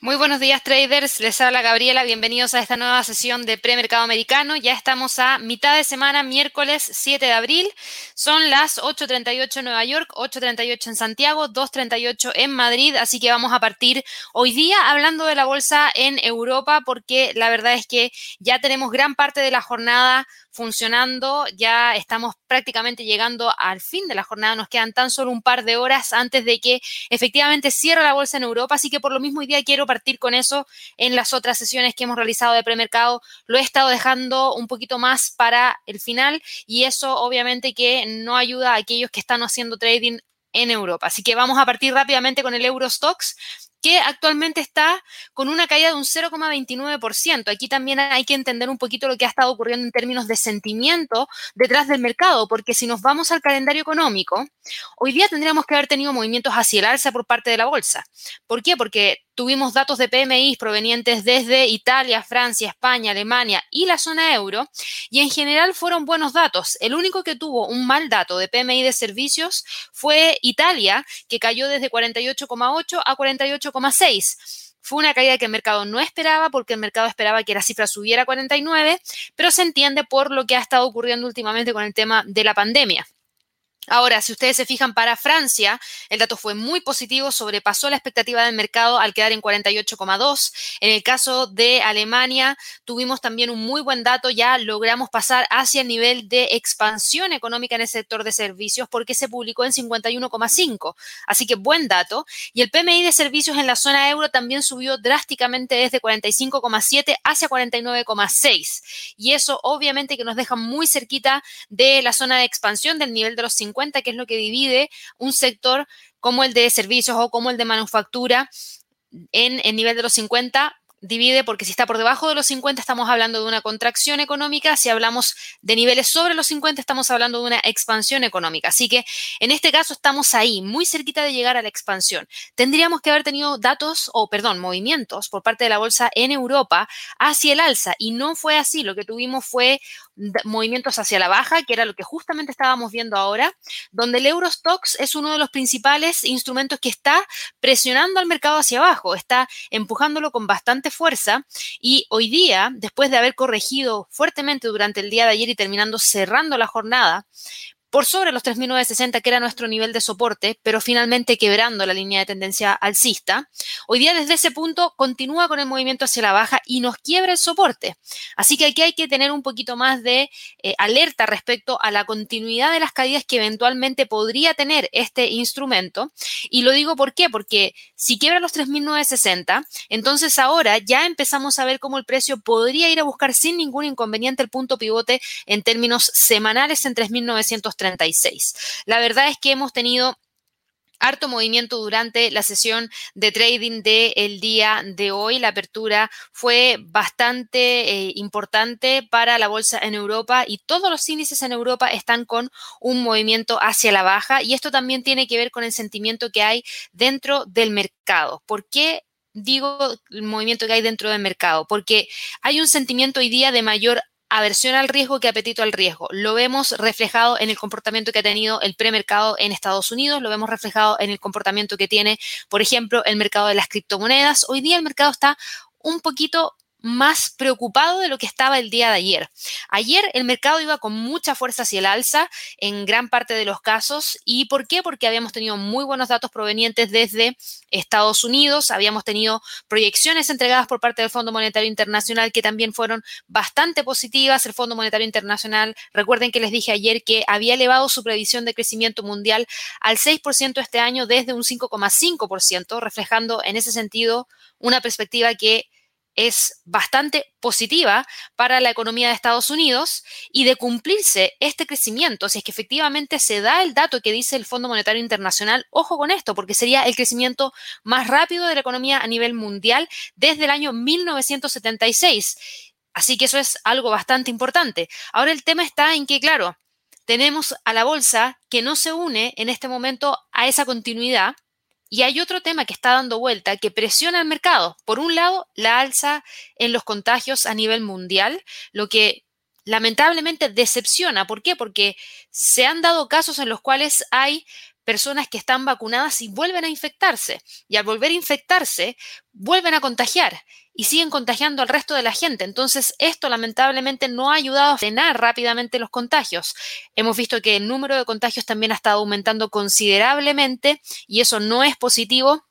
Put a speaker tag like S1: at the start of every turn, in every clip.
S1: Muy buenos días traders, les habla Gabriela, bienvenidos a esta nueva sesión de premercado americano. Ya estamos a mitad de semana, miércoles 7 de abril. Son las 8.38 en Nueva York, 8.38 en Santiago, 2.38 en Madrid, así que vamos a partir hoy día hablando de la bolsa en Europa porque la verdad es que ya tenemos gran parte de la jornada funcionando. Ya estamos prácticamente llegando al fin de la jornada. Nos quedan tan solo un par de horas antes de que efectivamente cierre la bolsa en Europa. Así que por lo mismo hoy día quiero partir con eso en las otras sesiones que hemos realizado de premercado. Lo he estado dejando un poquito más para el final y eso obviamente que no ayuda a aquellos que están haciendo trading en Europa. Así que vamos a partir rápidamente con el Eurostox que actualmente está con una caída de un 0,29%. Aquí también hay que entender un poquito lo que ha estado ocurriendo en términos de sentimiento detrás del mercado, porque si nos vamos al calendario económico, hoy día tendríamos que haber tenido movimientos hacia el alza por parte de la bolsa. ¿Por qué? Porque tuvimos datos de PMI provenientes desde Italia, Francia, España, Alemania y la zona euro, y en general fueron buenos datos. El único que tuvo un mal dato de PMI de servicios fue Italia, que cayó desde 48,8 a 48,6. Fue una caída que el mercado no esperaba porque el mercado esperaba que la cifra subiera a 49, pero se entiende por lo que ha estado ocurriendo últimamente con el tema de la pandemia. Ahora, si ustedes se fijan para Francia, el dato fue muy positivo, sobrepasó la expectativa del mercado al quedar en 48,2. En el caso de Alemania, tuvimos también un muy buen dato, ya logramos pasar hacia el nivel de expansión económica en el sector de servicios porque se publicó en 51,5. Así que buen dato. Y el PMI de servicios en la zona euro también subió drásticamente desde 45,7 hacia 49,6. Y eso obviamente que nos deja muy cerquita de la zona de expansión del nivel de los 50 que es lo que divide un sector como el de servicios o como el de manufactura en el nivel de los 50 divide porque si está por debajo de los 50 estamos hablando de una contracción económica, si hablamos de niveles sobre los 50 estamos hablando de una expansión económica. Así que en este caso estamos ahí, muy cerquita de llegar a la expansión. Tendríamos que haber tenido datos o, perdón, movimientos por parte de la bolsa en Europa hacia el alza y no fue así. Lo que tuvimos fue movimientos hacia la baja, que era lo que justamente estábamos viendo ahora, donde el Eurostox es uno de los principales instrumentos que está presionando al mercado hacia abajo, está empujándolo con bastante fuerza. Y hoy día, después de haber corregido fuertemente durante el día de ayer y terminando cerrando la jornada, por sobre los 3.960, que era nuestro nivel de soporte, pero finalmente quebrando la línea de tendencia alcista. Hoy día desde ese punto continúa con el movimiento hacia la baja y nos quiebra el soporte. Así que aquí hay que tener un poquito más de eh, alerta respecto a la continuidad de las caídas que eventualmente podría tener este instrumento. Y lo digo por qué, porque si quiebra los 3.960, entonces ahora ya empezamos a ver cómo el precio podría ir a buscar sin ningún inconveniente el punto pivote en términos semanales en 3.930 36. La verdad es que hemos tenido harto movimiento durante la sesión de trading del día de hoy. La apertura fue bastante eh, importante para la bolsa en Europa y todos los índices en Europa están con un movimiento hacia la baja y esto también tiene que ver con el sentimiento que hay dentro del mercado. ¿Por qué? Digo el movimiento que hay dentro del mercado, porque hay un sentimiento hoy día de mayor aversión al riesgo que apetito al riesgo. Lo vemos reflejado en el comportamiento que ha tenido el premercado en Estados Unidos, lo vemos reflejado en el comportamiento que tiene, por ejemplo, el mercado de las criptomonedas. Hoy día el mercado está un poquito más preocupado de lo que estaba el día de ayer. Ayer el mercado iba con mucha fuerza hacia el alza en gran parte de los casos. ¿Y por qué? Porque habíamos tenido muy buenos datos provenientes desde Estados Unidos, habíamos tenido proyecciones entregadas por parte del Fondo Monetario Internacional que también fueron bastante positivas. El Fondo Monetario Internacional, recuerden que les dije ayer que había elevado su previsión de crecimiento mundial al 6% este año desde un 5,5%, reflejando en ese sentido una perspectiva que es bastante positiva para la economía de Estados Unidos y de cumplirse este crecimiento, si es que efectivamente se da el dato que dice el Fondo Monetario Internacional, ojo con esto, porque sería el crecimiento más rápido de la economía a nivel mundial desde el año 1976. Así que eso es algo bastante importante. Ahora el tema está en que, claro, tenemos a la bolsa que no se une en este momento a esa continuidad y hay otro tema que está dando vuelta que presiona al mercado. Por un lado, la alza en los contagios a nivel mundial, lo que lamentablemente decepciona. ¿Por qué? Porque se han dado casos en los cuales hay personas que están vacunadas y vuelven a infectarse. Y al volver a infectarse, vuelven a contagiar y siguen contagiando al resto de la gente. Entonces, esto lamentablemente no ha ayudado a frenar rápidamente los contagios. Hemos visto que el número de contagios también ha estado aumentando considerablemente y eso no es positivo.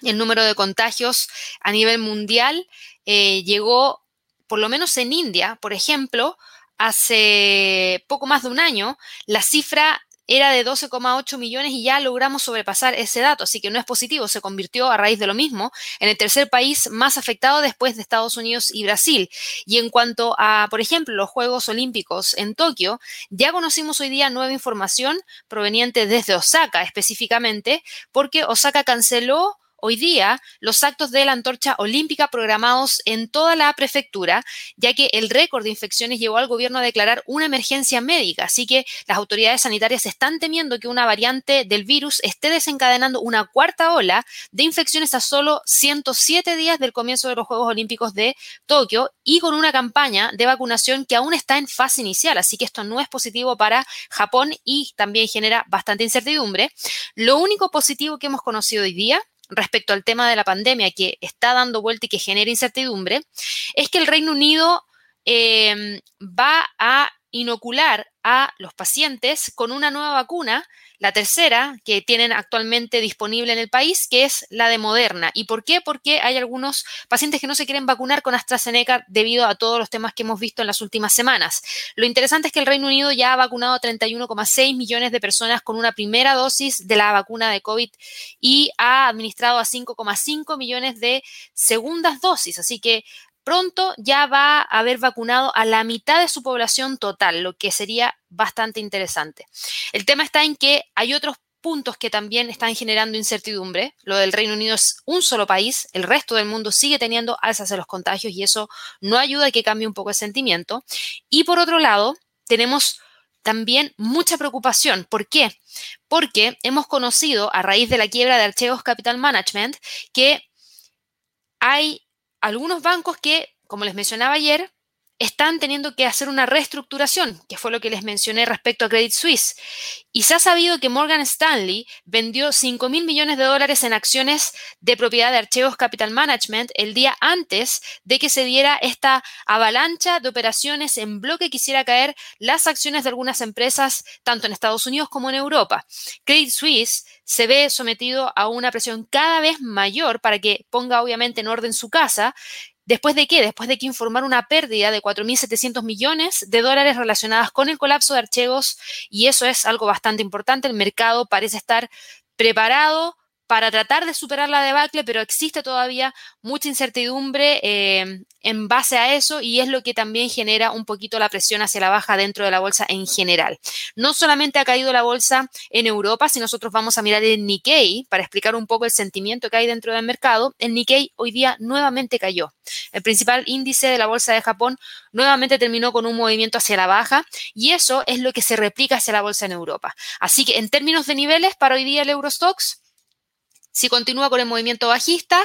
S1: El número de contagios a nivel mundial eh, llegó, por lo menos en India, por ejemplo, hace poco más de un año, la cifra era de 12,8 millones y ya logramos sobrepasar ese dato, así que no es positivo, se convirtió a raíz de lo mismo en el tercer país más afectado después de Estados Unidos y Brasil. Y en cuanto a, por ejemplo, los Juegos Olímpicos en Tokio, ya conocimos hoy día nueva información proveniente desde Osaka específicamente, porque Osaka canceló hoy día los actos de la antorcha olímpica programados en toda la prefectura, ya que el récord de infecciones llevó al gobierno a declarar una emergencia médica. Así que las autoridades sanitarias están temiendo que una variante del virus esté desencadenando una cuarta ola de infecciones a solo 107 días del comienzo de los Juegos Olímpicos de Tokio y con una campaña de vacunación que aún está en fase inicial. Así que esto no es positivo para Japón y también genera bastante incertidumbre. Lo único positivo que hemos conocido hoy día respecto al tema de la pandemia que está dando vuelta y que genera incertidumbre, es que el Reino Unido em, va a inocular a los pacientes con una nueva vacuna la tercera que tienen actualmente disponible en el país, que es la de Moderna. ¿Y por qué? Porque hay algunos pacientes que no se quieren vacunar con AstraZeneca debido a todos los temas que hemos visto en las últimas semanas. Lo interesante es que el Reino Unido ya ha vacunado a 31,6 millones de personas con una primera dosis de la vacuna de COVID y ha administrado a 5,5 millones de segundas dosis. Así que pronto ya va a haber vacunado a la mitad de su población total, lo que sería bastante interesante. El tema está en que hay otros puntos que también están generando incertidumbre. Lo del Reino Unido es un solo país, el resto del mundo sigue teniendo alzas de los contagios y eso no ayuda a que cambie un poco el sentimiento. Y por otro lado, tenemos también mucha preocupación. ¿Por qué? Porque hemos conocido a raíz de la quiebra de Archegos Capital Management que hay algunos bancos que, como les mencionaba ayer, están teniendo que hacer una reestructuración, que fue lo que les mencioné respecto a Credit Suisse. Y se ha sabido que Morgan Stanley vendió 5 mil millones de dólares en acciones de propiedad de Archegos Capital Management el día antes de que se diera esta avalancha de operaciones en bloque que hiciera caer las acciones de algunas empresas, tanto en Estados Unidos como en Europa. Credit Suisse se ve sometido a una presión cada vez mayor para que ponga obviamente en orden su casa ¿Después de qué? Después de que informar una pérdida de 4.700 millones de dólares relacionadas con el colapso de archivos y eso es algo bastante importante. El mercado parece estar preparado para tratar de superar la debacle, pero existe todavía mucha incertidumbre eh, en base a eso y es lo que también genera un poquito la presión hacia la baja dentro de la bolsa en general. No solamente ha caído la bolsa en Europa, si nosotros vamos a mirar el Nikkei para explicar un poco el sentimiento que hay dentro del mercado, el Nikkei hoy día nuevamente cayó. El principal índice de la bolsa de Japón nuevamente terminó con un movimiento hacia la baja y eso es lo que se replica hacia la bolsa en Europa. Así que en términos de niveles, para hoy día el Eurostox si continúa con el movimiento bajista,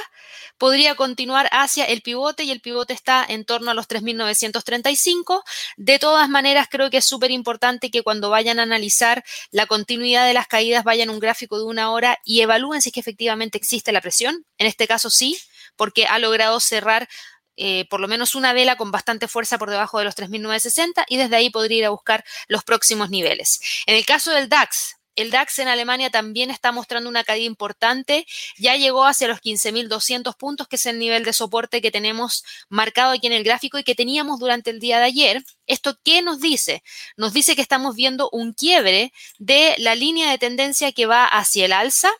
S1: podría continuar hacia el pivote y el pivote está en torno a los 3.935. De todas maneras, creo que es súper importante que cuando vayan a analizar la continuidad de las caídas vayan a un gráfico de una hora y evalúen si es que efectivamente existe la presión. En este caso sí, porque ha logrado cerrar eh, por lo menos una vela con bastante fuerza por debajo de los 3.960 y desde ahí podría ir a buscar los próximos niveles. En el caso del DAX, el DAX en Alemania también está mostrando una caída importante. Ya llegó hacia los 15.200 puntos, que es el nivel de soporte que tenemos marcado aquí en el gráfico y que teníamos durante el día de ayer. ¿Esto qué nos dice? Nos dice que estamos viendo un quiebre de la línea de tendencia que va hacia el alza.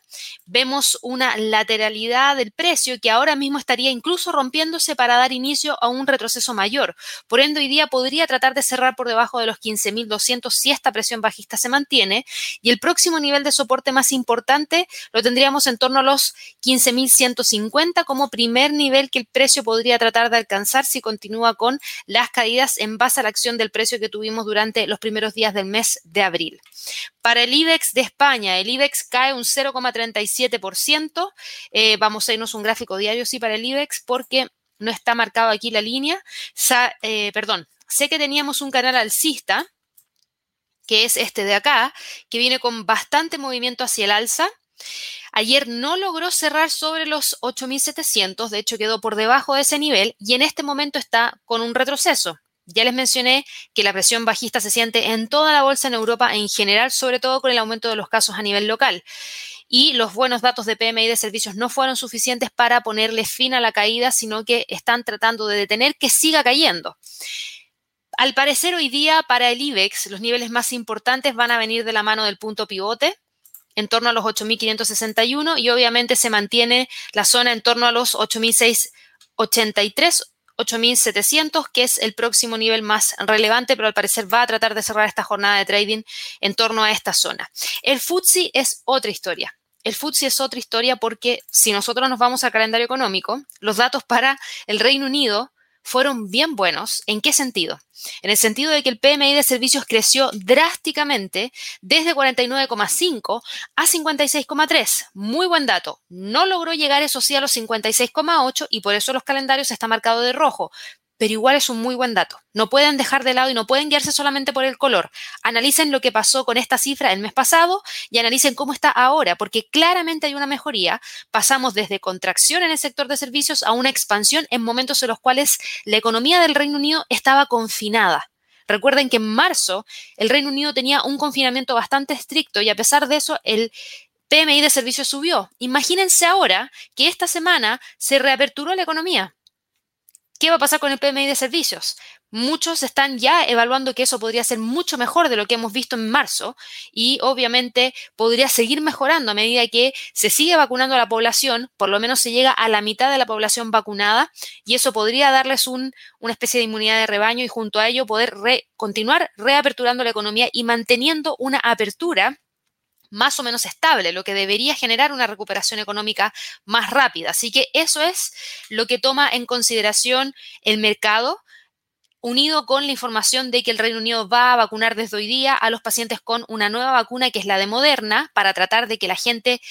S1: Vemos una lateralidad del precio que ahora mismo estaría incluso rompiéndose para dar inicio a un retroceso mayor. Por ende, hoy día podría tratar de cerrar por debajo de los 15.200 si esta presión bajista se mantiene. Y el próximo nivel de soporte más importante lo tendríamos en torno a los 15.150 como primer nivel que el precio podría tratar de alcanzar si continúa con las caídas en base a la del precio que tuvimos durante los primeros días del mes de abril. Para el IBEX de España, el IBEX cae un 0,37%. Eh, vamos a irnos un gráfico diario, sí, para el IBEX, porque no está marcado aquí la línea. Eh, perdón, sé que teníamos un canal alcista que es este de acá, que viene con bastante movimiento hacia el alza. Ayer no logró cerrar sobre los 8.700, de hecho quedó por debajo de ese nivel y en este momento está con un retroceso. Ya les mencioné que la presión bajista se siente en toda la bolsa en Europa en general, sobre todo con el aumento de los casos a nivel local. Y los buenos datos de PMI de servicios no fueron suficientes para ponerle fin a la caída, sino que están tratando de detener que siga cayendo. Al parecer hoy día para el IBEX los niveles más importantes van a venir de la mano del punto pivote en torno a los 8.561 y obviamente se mantiene la zona en torno a los 8.683 8.700, que es el próximo nivel más relevante, pero al parecer va a tratar de cerrar esta jornada de trading en torno a esta zona. El FTSE es otra historia. El FTSE es otra historia porque si nosotros nos vamos al calendario económico, los datos para el Reino Unido fueron bien buenos. ¿En qué sentido? En el sentido de que el PMI de servicios creció drásticamente desde 49,5 a 56,3. Muy buen dato. No logró llegar, eso sí, a los 56,8 y por eso los calendarios están marcados de rojo pero igual es un muy buen dato. No pueden dejar de lado y no pueden guiarse solamente por el color. Analicen lo que pasó con esta cifra el mes pasado y analicen cómo está ahora, porque claramente hay una mejoría. Pasamos desde contracción en el sector de servicios a una expansión en momentos en los cuales la economía del Reino Unido estaba confinada. Recuerden que en marzo el Reino Unido tenía un confinamiento bastante estricto y a pesar de eso el PMI de servicios subió. Imagínense ahora que esta semana se reaperturó la economía ¿Qué va a pasar con el PMI de servicios? Muchos están ya evaluando que eso podría ser mucho mejor de lo que hemos visto en marzo y obviamente podría seguir mejorando a medida que se sigue vacunando a la población, por lo menos se llega a la mitad de la población vacunada y eso podría darles una especie de inmunidad de rebaño y junto a ello poder continuar reaperturando la economía y manteniendo una apertura más o menos estable, lo que debería generar una recuperación económica más rápida. Así que eso es lo que toma en consideración el mercado unido con la información de que el Reino Unido va a vacunar desde hoy día a los pacientes con una nueva vacuna que es la de Moderna para tratar de que la gente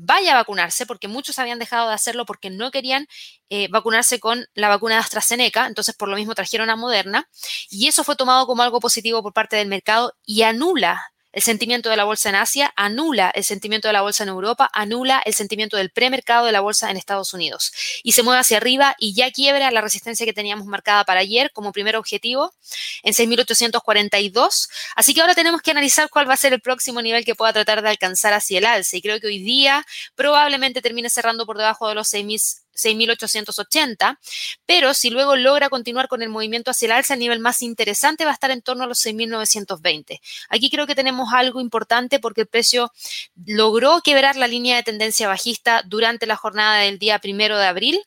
S1: vaya a vacunarse, porque muchos habían dejado de hacerlo porque no querían eh, vacunarse con la vacuna de AstraZeneca, entonces por lo mismo trajeron a Moderna, y eso fue tomado como algo positivo por parte del mercado y anula el sentimiento de la bolsa en Asia, anula el sentimiento de la bolsa en Europa, anula el sentimiento del premercado de la bolsa en Estados Unidos y se mueve hacia arriba y ya quiebra la resistencia que teníamos marcada para ayer como primer objetivo en 6.842. Así que ahora tenemos que analizar cuál va a ser el próximo nivel que pueda tratar de alcanzar hacia el alza y creo que hoy día probablemente termine cerrando por debajo de los 6.000 6.880, pero si luego logra continuar con el movimiento hacia el alza, el nivel más interesante va a estar en torno a los 6.920. Aquí creo que tenemos algo importante porque el precio logró quebrar la línea de tendencia bajista durante la jornada del día primero de abril,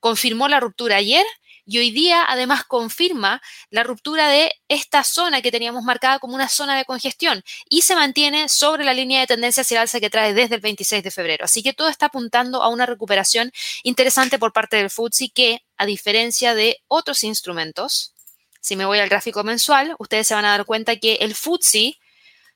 S1: confirmó la ruptura ayer y hoy día además confirma la ruptura de esta zona que teníamos marcada como una zona de congestión y se mantiene sobre la línea de tendencia hacia el alza que trae desde el 26 de febrero. Así que todo está apuntando a una recuperación interesante por parte del FTSE que, a diferencia de otros instrumentos, si me voy al gráfico mensual, ustedes se van a dar cuenta que el FTSE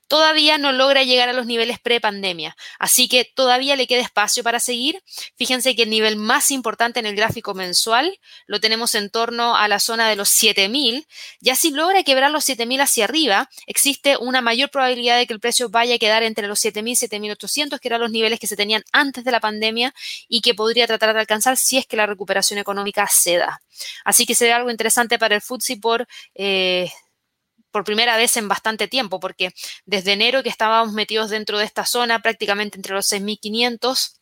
S1: todavía no logra llegar a los niveles pre-pandemia. Así que todavía le queda espacio para seguir. Fíjense que el nivel más importante en el gráfico mensual lo tenemos en torno a la zona de los 7000. Ya si logra quebrar los 7000 hacia arriba, existe una mayor probabilidad de que el precio vaya a quedar entre los 7000 y 7800, que eran los niveles que se tenían antes de la pandemia y que podría tratar de alcanzar si es que la recuperación económica se da. Así que será algo interesante para el FTSE por eh, por primera vez en bastante tiempo, porque desde enero que estábamos metidos dentro de esta zona, prácticamente entre los 6.500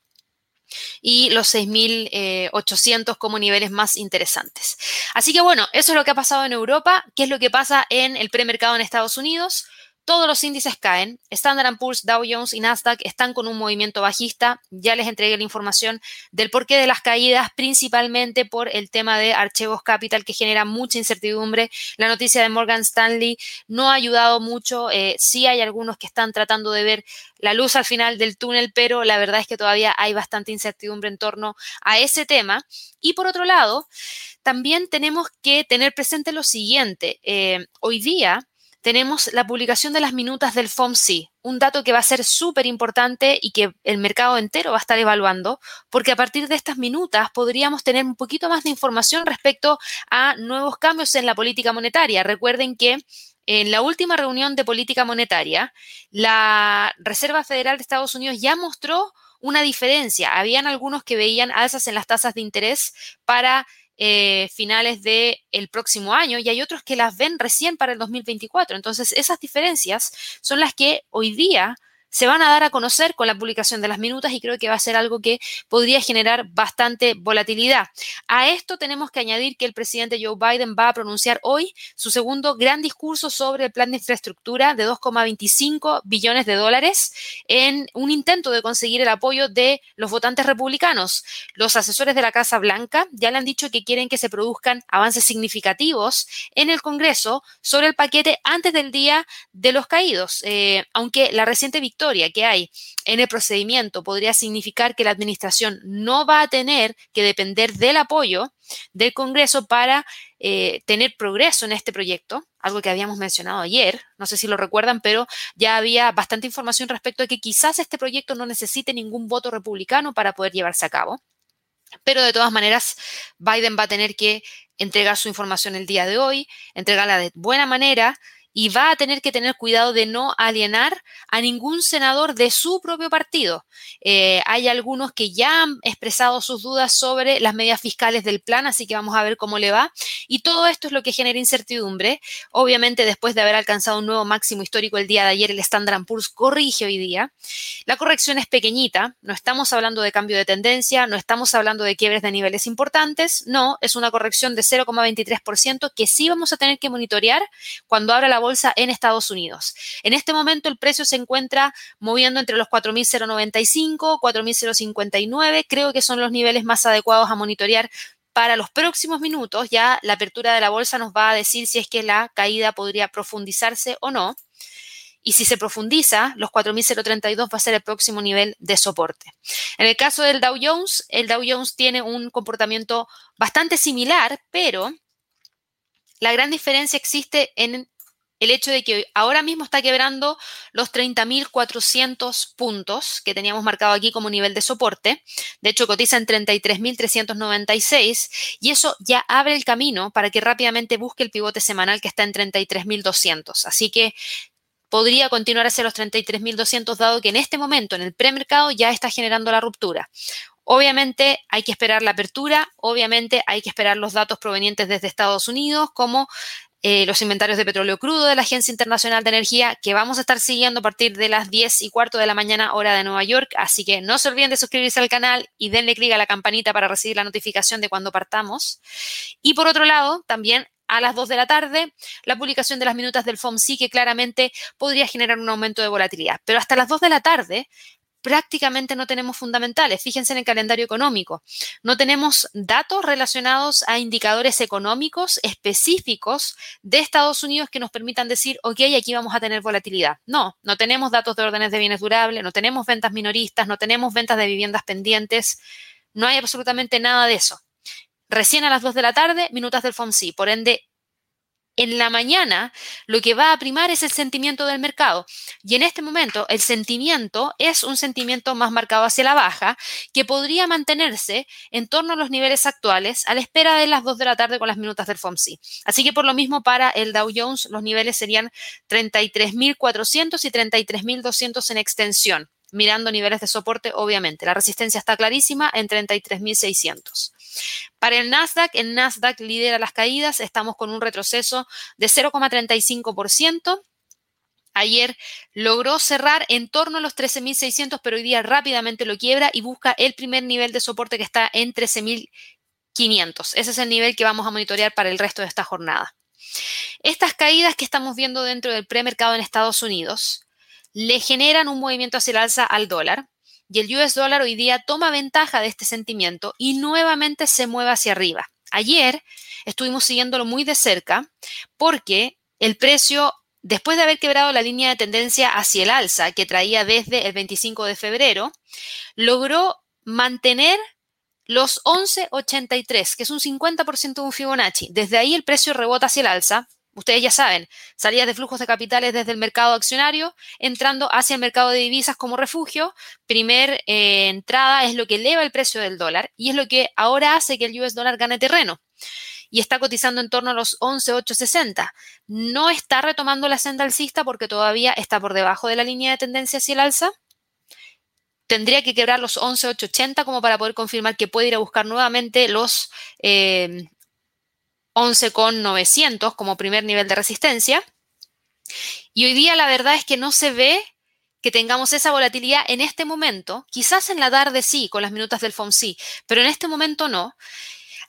S1: y los 6.800 como niveles más interesantes. Así que bueno, eso es lo que ha pasado en Europa. ¿Qué es lo que pasa en el premercado en Estados Unidos? Todos los índices caen. Standard Poor's, Dow Jones y Nasdaq están con un movimiento bajista. Ya les entregué la información del porqué de las caídas, principalmente por el tema de Archegos Capital, que genera mucha incertidumbre. La noticia de Morgan Stanley no ha ayudado mucho. Eh, sí hay algunos que están tratando de ver la luz al final del túnel, pero la verdad es que todavía hay bastante incertidumbre en torno a ese tema. Y por otro lado, también tenemos que tener presente lo siguiente. Eh, hoy día tenemos la publicación de las minutas del FOMC, un dato que va a ser súper importante y que el mercado entero va a estar evaluando, porque a partir de estas minutas podríamos tener un poquito más de información respecto a nuevos cambios en la política monetaria. Recuerden que en la última reunión de política monetaria, la Reserva Federal de Estados Unidos ya mostró una diferencia. Habían algunos que veían alzas en las tasas de interés para eh, finales del el próximo año y hay otros que las ven recién para el 2024. Entonces, esas diferencias son las que hoy día se van a dar a conocer con la publicación de las minutas y creo que va a ser algo que podría generar bastante volatilidad. A esto tenemos que añadir que el presidente Joe Biden va a pronunciar hoy su segundo gran discurso sobre el plan de infraestructura de 2,25 billones de dólares en un intento de conseguir el apoyo de los votantes republicanos. Los asesores de la Casa Blanca ya le han dicho que quieren que se produzcan avances significativos en el Congreso sobre el paquete antes del día de los caídos, eh, aunque la reciente victoria que hay en el procedimiento podría significar que la administración no va a tener que depender del apoyo del Congreso para eh, tener progreso en este proyecto, algo que habíamos mencionado ayer, no sé si lo recuerdan, pero ya había bastante información respecto a que quizás este proyecto no necesite ningún voto republicano para poder llevarse a cabo. Pero de todas maneras, Biden va a tener que entregar su información el día de hoy, entregarla de buena manera y va a tener que tener cuidado de no alienar a ningún senador de su propio partido. Eh, hay algunos que ya han expresado sus dudas sobre las medidas fiscales del plan, así que vamos a ver cómo le va. Y todo esto es lo que genera incertidumbre. Obviamente, después de haber alcanzado un nuevo máximo histórico el día de ayer, el Standard Poor's corrige hoy día. La corrección es pequeñita, no estamos hablando de cambio de tendencia, no estamos hablando de quiebres de niveles importantes, no, es una corrección de 0,23% que sí vamos a tener que monitorear cuando abra la bolsa en Estados Unidos. En este momento el precio se encuentra moviendo entre los 4.095, 4.059, creo que son los niveles más adecuados a monitorear para los próximos minutos. Ya la apertura de la bolsa nos va a decir si es que la caída podría profundizarse o no. Y si se profundiza, los 4.032 va a ser el próximo nivel de soporte. En el caso del Dow Jones, el Dow Jones tiene un comportamiento bastante similar, pero la gran diferencia existe en el hecho de que ahora mismo está quebrando los 30.400 puntos que teníamos marcado aquí como nivel de soporte. De hecho, cotiza en 33.396 y eso ya abre el camino para que rápidamente busque el pivote semanal que está en 33.200. Así que podría continuar hacia los 33.200 dado que en este momento en el premercado ya está generando la ruptura. Obviamente hay que esperar la apertura, obviamente hay que esperar los datos provenientes desde Estados Unidos, como eh, los inventarios de petróleo crudo de la Agencia Internacional de Energía, que vamos a estar siguiendo a partir de las 10 y cuarto de la mañana hora de Nueva York. Así que no se olviden de suscribirse al canal y denle clic a la campanita para recibir la notificación de cuando partamos. Y por otro lado, también a las 2 de la tarde, la publicación de las minutas del FOMC, que claramente podría generar un aumento de volatilidad. Pero hasta las 2 de la tarde prácticamente no tenemos fundamentales. Fíjense en el calendario económico. No tenemos datos relacionados a indicadores económicos específicos de Estados Unidos que nos permitan decir, ok, aquí vamos a tener volatilidad. No, no tenemos datos de órdenes de bienes durables, no tenemos ventas minoristas, no tenemos ventas de viviendas pendientes. No hay absolutamente nada de eso. Recién a las 2 de la tarde, minutas del FOMC. Por ende, en la mañana lo que va a primar es el sentimiento del mercado. Y en este momento el sentimiento es un sentimiento más marcado hacia la baja que podría mantenerse en torno a los niveles actuales a la espera de las 2 de la tarde con las minutas del FOMC. Así que por lo mismo para el Dow Jones los niveles serían 33.400 y 33.200 en extensión mirando niveles de soporte, obviamente. La resistencia está clarísima en 33.600. Para el Nasdaq, el Nasdaq lidera las caídas, estamos con un retroceso de 0,35%. Ayer logró cerrar en torno a los 13.600, pero hoy día rápidamente lo quiebra y busca el primer nivel de soporte que está en 13.500. Ese es el nivel que vamos a monitorear para el resto de esta jornada. Estas caídas que estamos viendo dentro del premercado en Estados Unidos le generan un movimiento hacia el alza al dólar y el US dólar hoy día toma ventaja de este sentimiento y nuevamente se mueve hacia arriba. Ayer estuvimos siguiéndolo muy de cerca porque el precio, después de haber quebrado la línea de tendencia hacia el alza que traía desde el 25 de febrero, logró mantener los 11.83, que es un 50% de un Fibonacci. Desde ahí el precio rebota hacia el alza, Ustedes ya saben, salidas de flujos de capitales desde el mercado accionario, entrando hacia el mercado de divisas como refugio. Primer eh, entrada es lo que eleva el precio del dólar y es lo que ahora hace que el US dólar gane terreno. y está cotizando en torno a los 11,860. No está retomando la senda alcista porque todavía está por debajo de la línea de tendencia hacia el alza. Tendría que quebrar los 11,880 como para poder confirmar que puede ir a buscar nuevamente los eh, 11,900 como primer nivel de resistencia. Y hoy día la verdad es que no se ve que tengamos esa volatilidad en este momento. Quizás en la tarde sí, con las minutas del FOMC, pero en este momento no.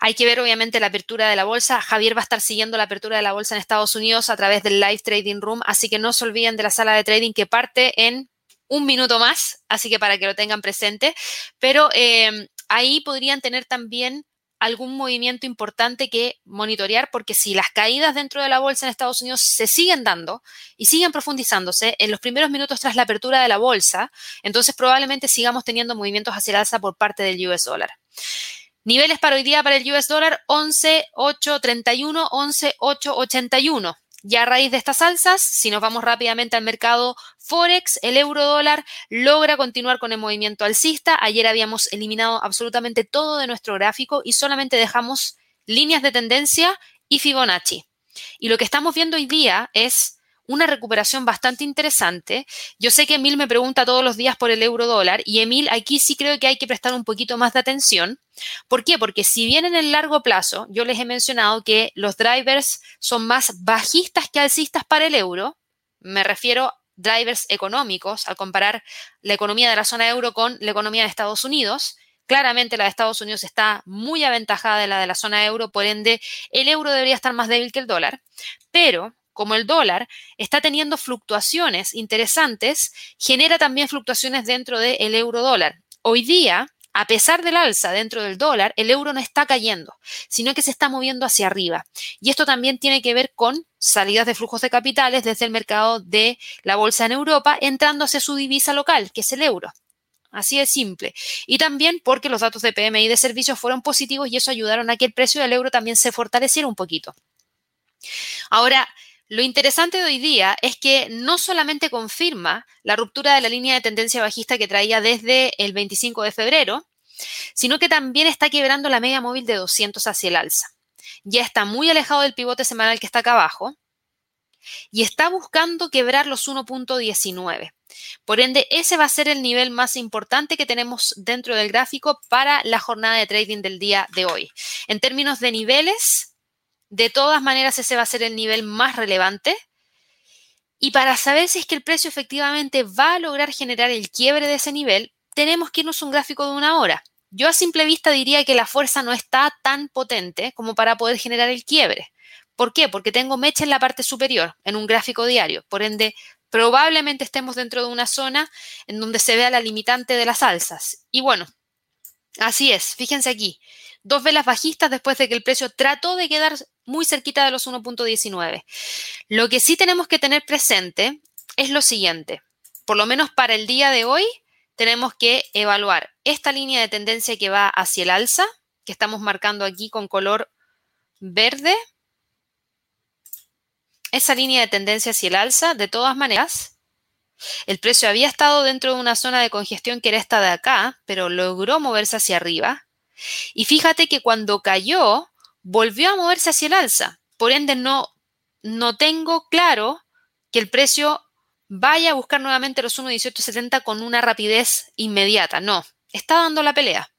S1: Hay que ver obviamente la apertura de la bolsa. Javier va a estar siguiendo la apertura de la bolsa en Estados Unidos a través del Live Trading Room, así que no se olviden de la sala de trading que parte en un minuto más, así que para que lo tengan presente. Pero eh, ahí podrían tener también algún movimiento importante que monitorear, porque si las caídas dentro de la bolsa en Estados Unidos se siguen dando y siguen profundizándose en los primeros minutos tras la apertura de la bolsa, entonces probablemente sigamos teniendo movimientos hacia el alza por parte del US dólar. Niveles para hoy día para el US dólar 11.831, 11.881. Ya a raíz de estas alzas, si nos vamos rápidamente al mercado Forex, el euro dólar logra continuar con el movimiento alcista. Ayer habíamos eliminado absolutamente todo de nuestro gráfico y solamente dejamos líneas de tendencia y Fibonacci. Y lo que estamos viendo hoy día es una recuperación bastante interesante. Yo sé que Emil me pregunta todos los días por el euro dólar y Emil, aquí sí creo que hay que prestar un poquito más de atención. ¿Por qué? Porque si bien en el largo plazo yo les he mencionado que los drivers son más bajistas que alcistas para el euro, me refiero a drivers económicos al comparar la economía de la zona euro con la economía de Estados Unidos. Claramente la de Estados Unidos está muy aventajada de la de la zona euro, por ende el euro debería estar más débil que el dólar, pero como el dólar está teniendo fluctuaciones interesantes, genera también fluctuaciones dentro del euro dólar. Hoy día, a pesar del alza dentro del dólar, el euro no está cayendo, sino que se está moviendo hacia arriba. Y esto también tiene que ver con salidas de flujos de capitales desde el mercado de la bolsa en Europa, entrando hacia su divisa local, que es el euro. Así de simple. Y también porque los datos de PMI de servicios fueron positivos y eso ayudaron a que el precio del euro también se fortaleciera un poquito. Ahora, lo interesante de hoy día es que no solamente confirma la ruptura de la línea de tendencia bajista que traía desde el 25 de febrero, sino que también está quebrando la media móvil de 200 hacia el alza. Ya está muy alejado del pivote semanal que está acá abajo y está buscando quebrar los 1.19. Por ende, ese va a ser el nivel más importante que tenemos dentro del gráfico para la jornada de trading del día de hoy. En términos de niveles, de todas maneras, ese va a ser el nivel más relevante. Y para saber si es que el precio efectivamente va a lograr generar el quiebre de ese nivel, tenemos que irnos un gráfico de una hora. Yo a simple vista diría que la fuerza no está tan potente como para poder generar el quiebre. ¿Por qué? Porque tengo mecha en la parte superior, en un gráfico diario. Por ende, probablemente estemos dentro de una zona en donde se vea la limitante de las alzas. Y bueno, así es. Fíjense aquí dos velas bajistas después de que el precio trató de quedar muy cerquita de los 1.19. Lo que sí tenemos que tener presente es lo siguiente, por lo menos para el día de hoy tenemos que evaluar esta línea de tendencia que va hacia el alza, que estamos marcando aquí con color verde. Esa línea de tendencia hacia el alza, de todas maneras, el precio había estado dentro de una zona de congestión que era esta de acá, pero logró moverse hacia arriba. Y fíjate que cuando cayó, volvió a moverse hacia el alza. Por ende, no, no tengo claro que el precio vaya a buscar nuevamente los 1.1870 con una rapidez inmediata. No, está dando la pelea.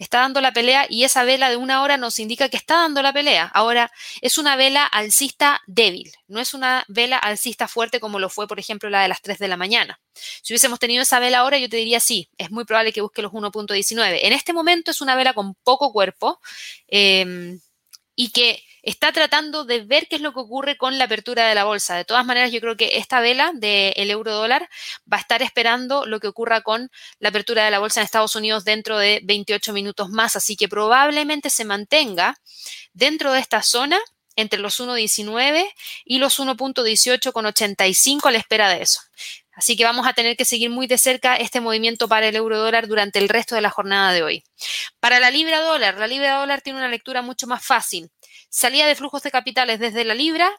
S1: Está dando la pelea y esa vela de una hora nos indica que está dando la pelea. Ahora, es una vela alcista débil, no es una vela alcista fuerte como lo fue, por ejemplo, la de las 3 de la mañana. Si hubiésemos tenido esa vela ahora, yo te diría sí, es muy probable que busque los 1.19. En este momento es una vela con poco cuerpo. Eh, y que está tratando de ver qué es lo que ocurre con la apertura de la bolsa. De todas maneras, yo creo que esta vela del euro dólar va a estar esperando lo que ocurra con la apertura de la bolsa en Estados Unidos dentro de 28 minutos más, así que probablemente se mantenga dentro de esta zona entre los 1.19 y los 1.18 con 85 a la espera de eso. Así que vamos a tener que seguir muy de cerca este movimiento para el euro dólar durante el resto de la jornada de hoy. Para la libra dólar, la libra dólar tiene una lectura mucho más fácil. Salía de flujos de capitales desde la libra,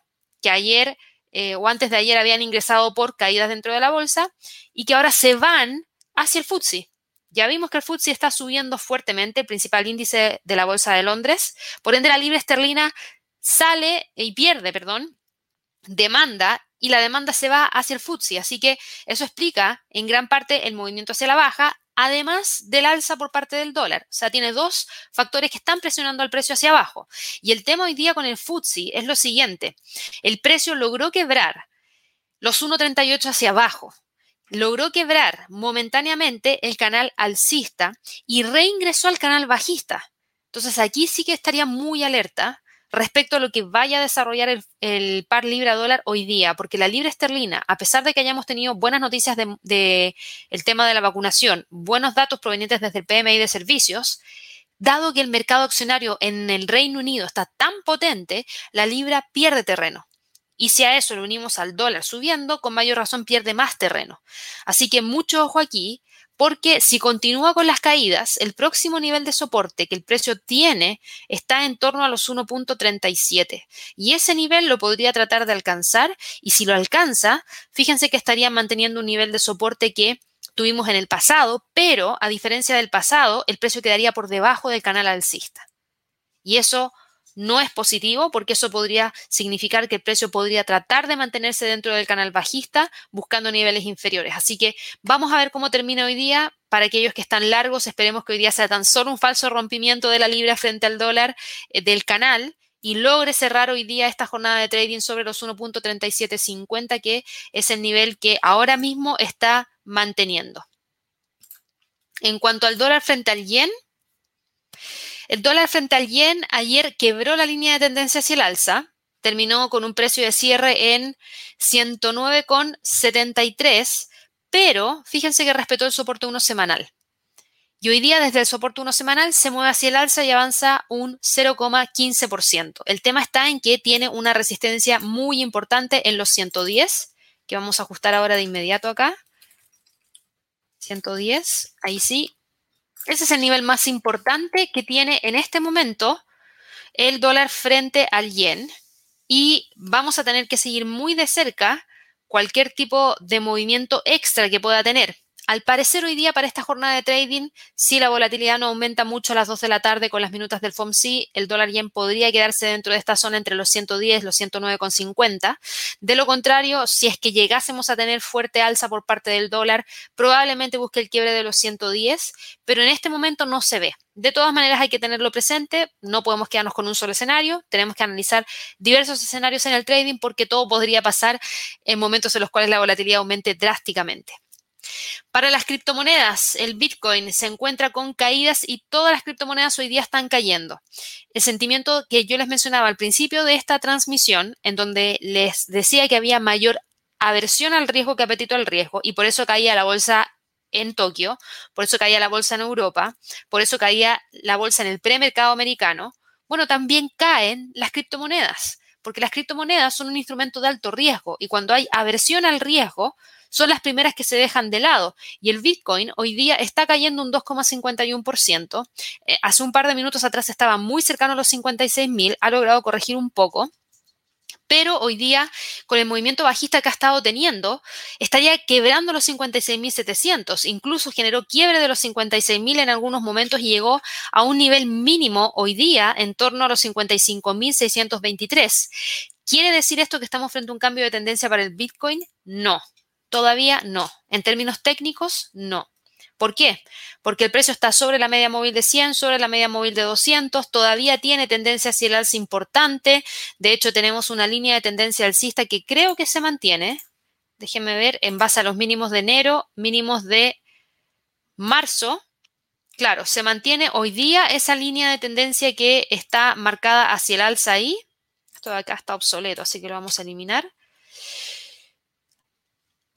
S1: que ayer eh, o antes de ayer habían ingresado por caídas dentro de la bolsa y que ahora se van hacia el FTSE. Ya vimos que el FTSE está subiendo fuertemente, el principal índice de la Bolsa de Londres. Por ende, la libra esterlina sale y pierde, perdón, demanda y la demanda se va hacia el FTSE. Así que eso explica en gran parte el movimiento hacia la baja, además del alza por parte del dólar. O sea, tiene dos factores que están presionando al precio hacia abajo. Y el tema hoy día con el FTSE es lo siguiente. El precio logró quebrar los 1.38 hacia abajo. Logró quebrar momentáneamente el canal alcista y reingresó al canal bajista. Entonces aquí sí que estaría muy alerta respecto a lo que vaya a desarrollar el, par libra dólar hoy día, porque la libra esterlina, a pesar de que hayamos tenido buenas noticias del de, tema de la vacunación, buenos datos provenientes desde el PMI de servicios, dado que el mercado accionario en el Reino Unido está tan potente, la libra pierde terreno. Y si a eso le unimos al dólar subiendo, con mayor razón pierde más terreno. Así que mucho ojo aquí, porque si continúa con las caídas, el próximo nivel de soporte que el precio tiene está en torno a los 1.37 y ese nivel lo podría tratar de alcanzar y si lo alcanza, fíjense que estaría manteniendo un nivel de soporte que tuvimos en el pasado, pero a diferencia del pasado, el precio quedaría por debajo del canal alcista. Y eso no es positivo porque eso podría significar que el precio podría tratar de mantenerse dentro del canal bajista buscando niveles inferiores. Así que vamos a ver cómo termina hoy día. Para aquellos que están largos, esperemos que hoy día sea tan solo un falso rompimiento de la libra frente al dólar eh, del canal y logre cerrar hoy día esta jornada de trading sobre los 1.3750, que es el nivel que ahora mismo está manteniendo. En cuanto al dólar frente al yen, el dólar frente al yen ayer quebró la línea de tendencia hacia el alza, terminó con un precio de cierre en 109,73, pero fíjense que respetó el soporte 1 semanal. Y hoy día desde el soporte 1 semanal se mueve hacia el alza y avanza un 0,15%. El tema está en que tiene una resistencia muy importante en los 110, que vamos a ajustar ahora de inmediato acá. 110, ahí sí, ese es el nivel más importante que tiene en este momento el dólar frente al yen y vamos a tener que seguir muy de cerca cualquier tipo de movimiento extra que pueda tener. Al parecer hoy día para esta jornada de trading, si la volatilidad no aumenta mucho a las 2 de la tarde con las minutas del FOMC, el dólar yen podría quedarse dentro de esta zona entre los 110 y los 109,50. De lo contrario, si es que llegásemos a tener fuerte alza por parte del dólar, probablemente busque el quiebre de los 110, pero en este momento no se ve. De todas maneras hay que tenerlo presente, no podemos quedarnos con un solo escenario, tenemos que analizar diversos escenarios en el trading porque todo podría pasar en momentos en los cuales la volatilidad aumente drásticamente. Para las criptomonedas, el Bitcoin se encuentra con caídas y todas las criptomonedas hoy día están cayendo. El sentimiento que yo les mencionaba al principio de esta transmisión, en donde les decía que había mayor aversión al riesgo que apetito al riesgo, y por eso caía la bolsa en Tokio, por eso caía la bolsa en Europa, por eso caía la bolsa en el premercado americano, bueno, también caen las criptomonedas, porque las criptomonedas son un instrumento de alto riesgo y cuando hay aversión al riesgo, son las primeras que se dejan de lado. Y el Bitcoin hoy día está cayendo un 2,51%. Eh, hace un par de minutos atrás estaba muy cercano a los 56.000, ha logrado corregir un poco pero hoy día, con el movimiento bajista que ha estado teniendo, estaría quebrando los 56.700. Incluso generó quiebre de los 56.000 en algunos momentos y llegó a un nivel mínimo hoy día en torno a los 55.623. ¿Quiere decir esto que estamos frente a un cambio de tendencia para el Bitcoin? No. Todavía no. En términos técnicos, no. ¿Por qué? Porque el precio está sobre la media móvil de 100, sobre la media móvil de 200, todavía tiene tendencia hacia el alza importante. De hecho, tenemos una línea de tendencia alcista que creo que se mantiene. Déjenme ver, en base a los mínimos de enero, mínimos de marzo. Claro, se mantiene hoy día esa línea de tendencia que está marcada hacia el alza ahí. Esto de acá está obsoleto, así que lo vamos a eliminar.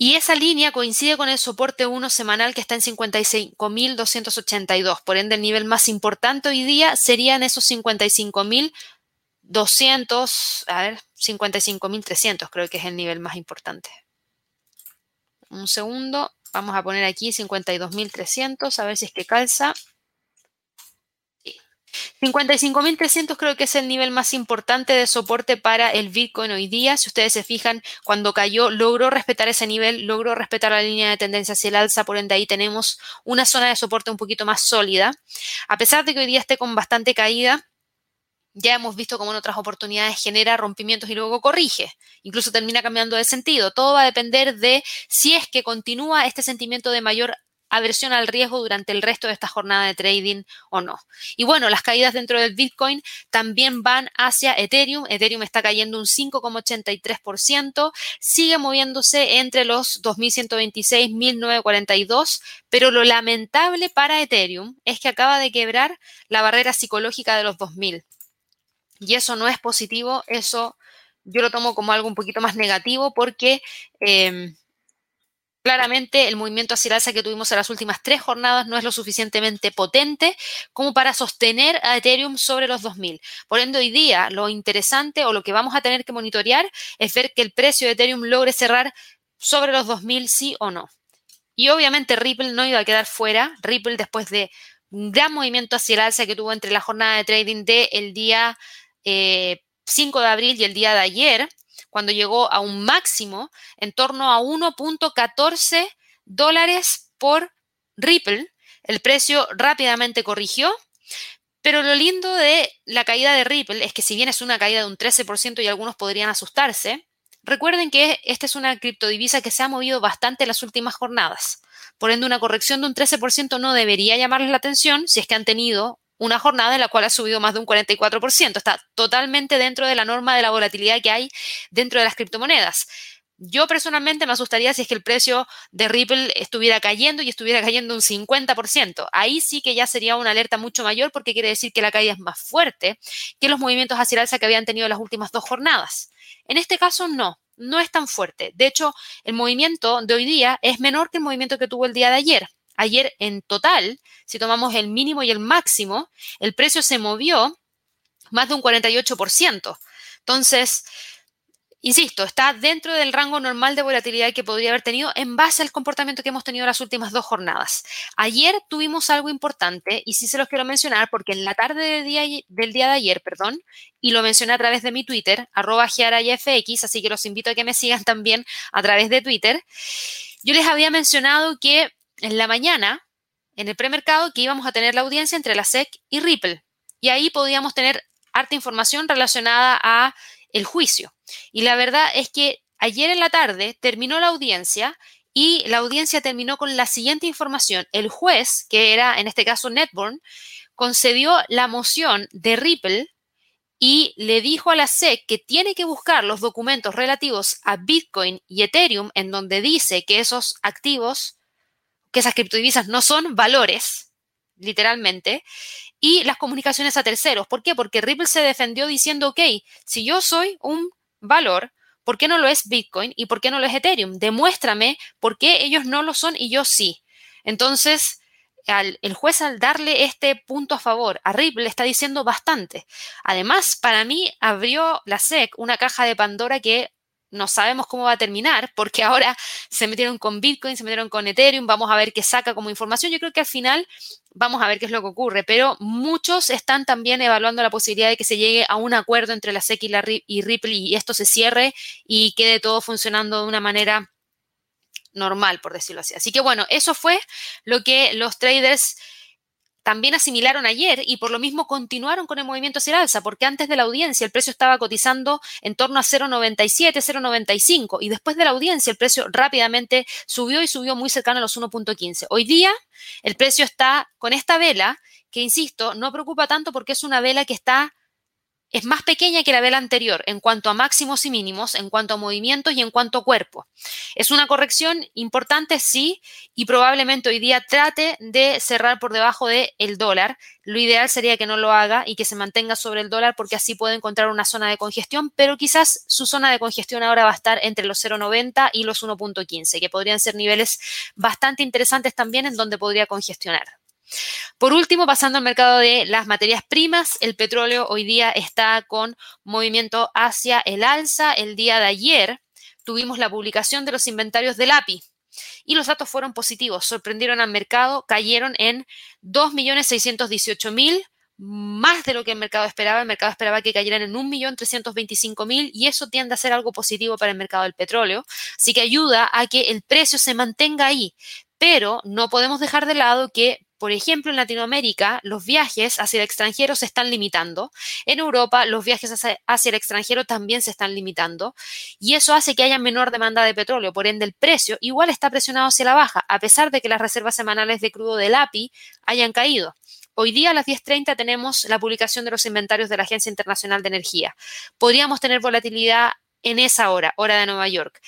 S1: Y esa línea coincide con el soporte 1 semanal que está en 55.282. Por ende, el nivel más importante hoy día serían esos 55.200, a ver, 55.300 creo que es el nivel más importante. Un segundo, vamos a poner aquí 52.300, a ver si es que calza. 55.300 creo que es el nivel más importante de soporte para el Bitcoin hoy día. Si ustedes se fijan, cuando cayó logró respetar ese nivel, logró respetar la línea de tendencia hacia el alza, por ende ahí tenemos una zona de soporte un poquito más sólida. A pesar de que hoy día esté con bastante caída, ya hemos visto cómo en otras oportunidades genera rompimientos y luego corrige. Incluso termina cambiando de sentido. Todo va a depender de si es que continúa este sentimiento de mayor aversión al riesgo durante el resto de esta jornada de trading o no. Y bueno, las caídas dentro del Bitcoin también van hacia Ethereum. Ethereum está cayendo un 5,83%, sigue moviéndose entre los 2126, 1942, pero lo lamentable para Ethereum es que acaba de quebrar la barrera psicológica de los 2000. Y eso no es positivo, eso yo lo tomo como algo un poquito más negativo porque em, claramente el movimiento hacia el alza que tuvimos en las últimas tres jornadas no es lo suficientemente potente como para sostener a Ethereum sobre los 2000. Por ende, hoy día lo interesante o lo que vamos a tener que monitorear es ver que el precio de Ethereum logre cerrar sobre los 2000 sí o no. Y obviamente Ripple no iba a quedar fuera. Ripple después de un gran movimiento hacia el alza que tuvo entre la jornada de trading del día 5 eh, de abril y el día de ayer, cuando llegó a un máximo en torno a 1.14 dólares por Ripple. El precio rápidamente corrigió, pero lo lindo de la caída de Ripple es que si bien es una caída de un 13% y algunos podrían asustarse, recuerden que esta es una criptodivisa que se ha movido bastante en las últimas jornadas. Por ende, una corrección de un 13% no debería llamarles la atención si es que han tenido una jornada en la cual ha subido más de un 44%. Está totalmente dentro de la norma de la volatilidad que hay dentro de las criptomonedas. Yo personalmente me asustaría si es que el precio de Ripple estuviera cayendo y estuviera cayendo un 50%. Ahí sí que ya sería una alerta mucho mayor porque quiere decir que la caída es más fuerte que los movimientos hacia el alza que habían tenido las últimas dos jornadas. En este caso no, no es tan fuerte. De hecho, el movimiento de hoy día es menor que el movimiento que tuvo el día de ayer. Ayer en total, si tomamos el mínimo y el máximo, el precio se movió más de un 48%. Entonces, insisto, está dentro del rango normal de volatilidad que podría haber tenido en base al comportamiento que hemos tenido las últimas dos jornadas. Ayer tuvimos algo importante y sí se los quiero mencionar porque en la tarde del día, de ayer, perdón, y lo mencioné a través de mi Twitter, arroba FX, así que los invito a que me sigan también a través de Twitter. Yo les había mencionado que en la mañana, en el premercado, que íbamos a tener la audiencia entre la SEC y Ripple. Y ahí podíamos tener harta información relacionada a el juicio. Y la verdad es que ayer en la tarde terminó la audiencia y la audiencia terminó con la siguiente información. El juez, que era en este caso Netborn, concedió la moción de Ripple y le dijo a la SEC que tiene que buscar los documentos relativos a Bitcoin y Ethereum en donde dice que esos activos que esas criptodivisas no son valores, literalmente, y las comunicaciones a terceros. ¿Por qué? Porque Ripple se defendió diciendo, ok, si yo soy un valor, ¿por qué no lo es Bitcoin y por qué no lo es Ethereum? Demuéstrame por qué ellos no lo son y yo sí. Entonces, el juez al darle este punto a favor a Ripple le está diciendo bastante. Además, para mí abrió la SEC una caja de Pandora que no sabemos cómo va a terminar, porque ahora se metieron con Bitcoin, se metieron con Ethereum, vamos a ver qué saca como información. Yo creo que al final vamos a ver qué es lo que ocurre, pero muchos están también evaluando la posibilidad de que se llegue a un acuerdo entre la SEC y, la, y Ripple y esto se cierre y quede todo funcionando de una manera normal, por decirlo así. Así que bueno, eso fue lo que los traders también asimilaron ayer y por lo mismo continuaron con el movimiento hacia el alza, porque antes de la audiencia el precio estaba cotizando en torno a 0,97, 0,95 y después de la audiencia el precio rápidamente subió y subió muy cercano a los 1.15. Hoy día el precio está con esta vela que, insisto, no preocupa tanto porque es una vela que está es más pequeña que la vela anterior en cuanto a máximos y mínimos, en cuanto a movimientos y en cuanto a cuerpo. Es una corrección importante, sí, y probablemente hoy día trate de cerrar por debajo del el dólar. Lo ideal sería que no lo haga y que se mantenga sobre el dólar porque así puede encontrar una zona de congestión, pero quizás su zona de congestión ahora va a estar entre los 0,90 y los 1.15, que podrían ser niveles bastante interesantes también en donde podría congestionar. Por último, pasando al mercado de las materias primas, el petróleo hoy día está con movimiento hacia el alza. El día de ayer tuvimos la publicación de los inventarios del API y los datos fueron positivos, sorprendieron al mercado, cayeron en 2.618.000 más de lo que el mercado esperaba. El mercado esperaba que cayeran en 1.325.000 y eso tiende a ser algo positivo para el mercado del petróleo. Así que ayuda a que el precio se mantenga ahí. Pero no podemos dejar de lado que por ejemplo, en Latinoamérica, los viajes hacia el extranjero se están limitando. En Europa, los viajes hacia, el extranjero también se están limitando. Y eso hace que haya menor demanda de petróleo. Por ende, el precio igual está presionado hacia la baja, a pesar de que las reservas semanales de crudo del API hayan caído. Hoy día a las 10.30 tenemos la publicación de los inventarios de la Agencia Internacional de Energía. Podríamos tener volatilidad en esa hora, hora de Nueva York.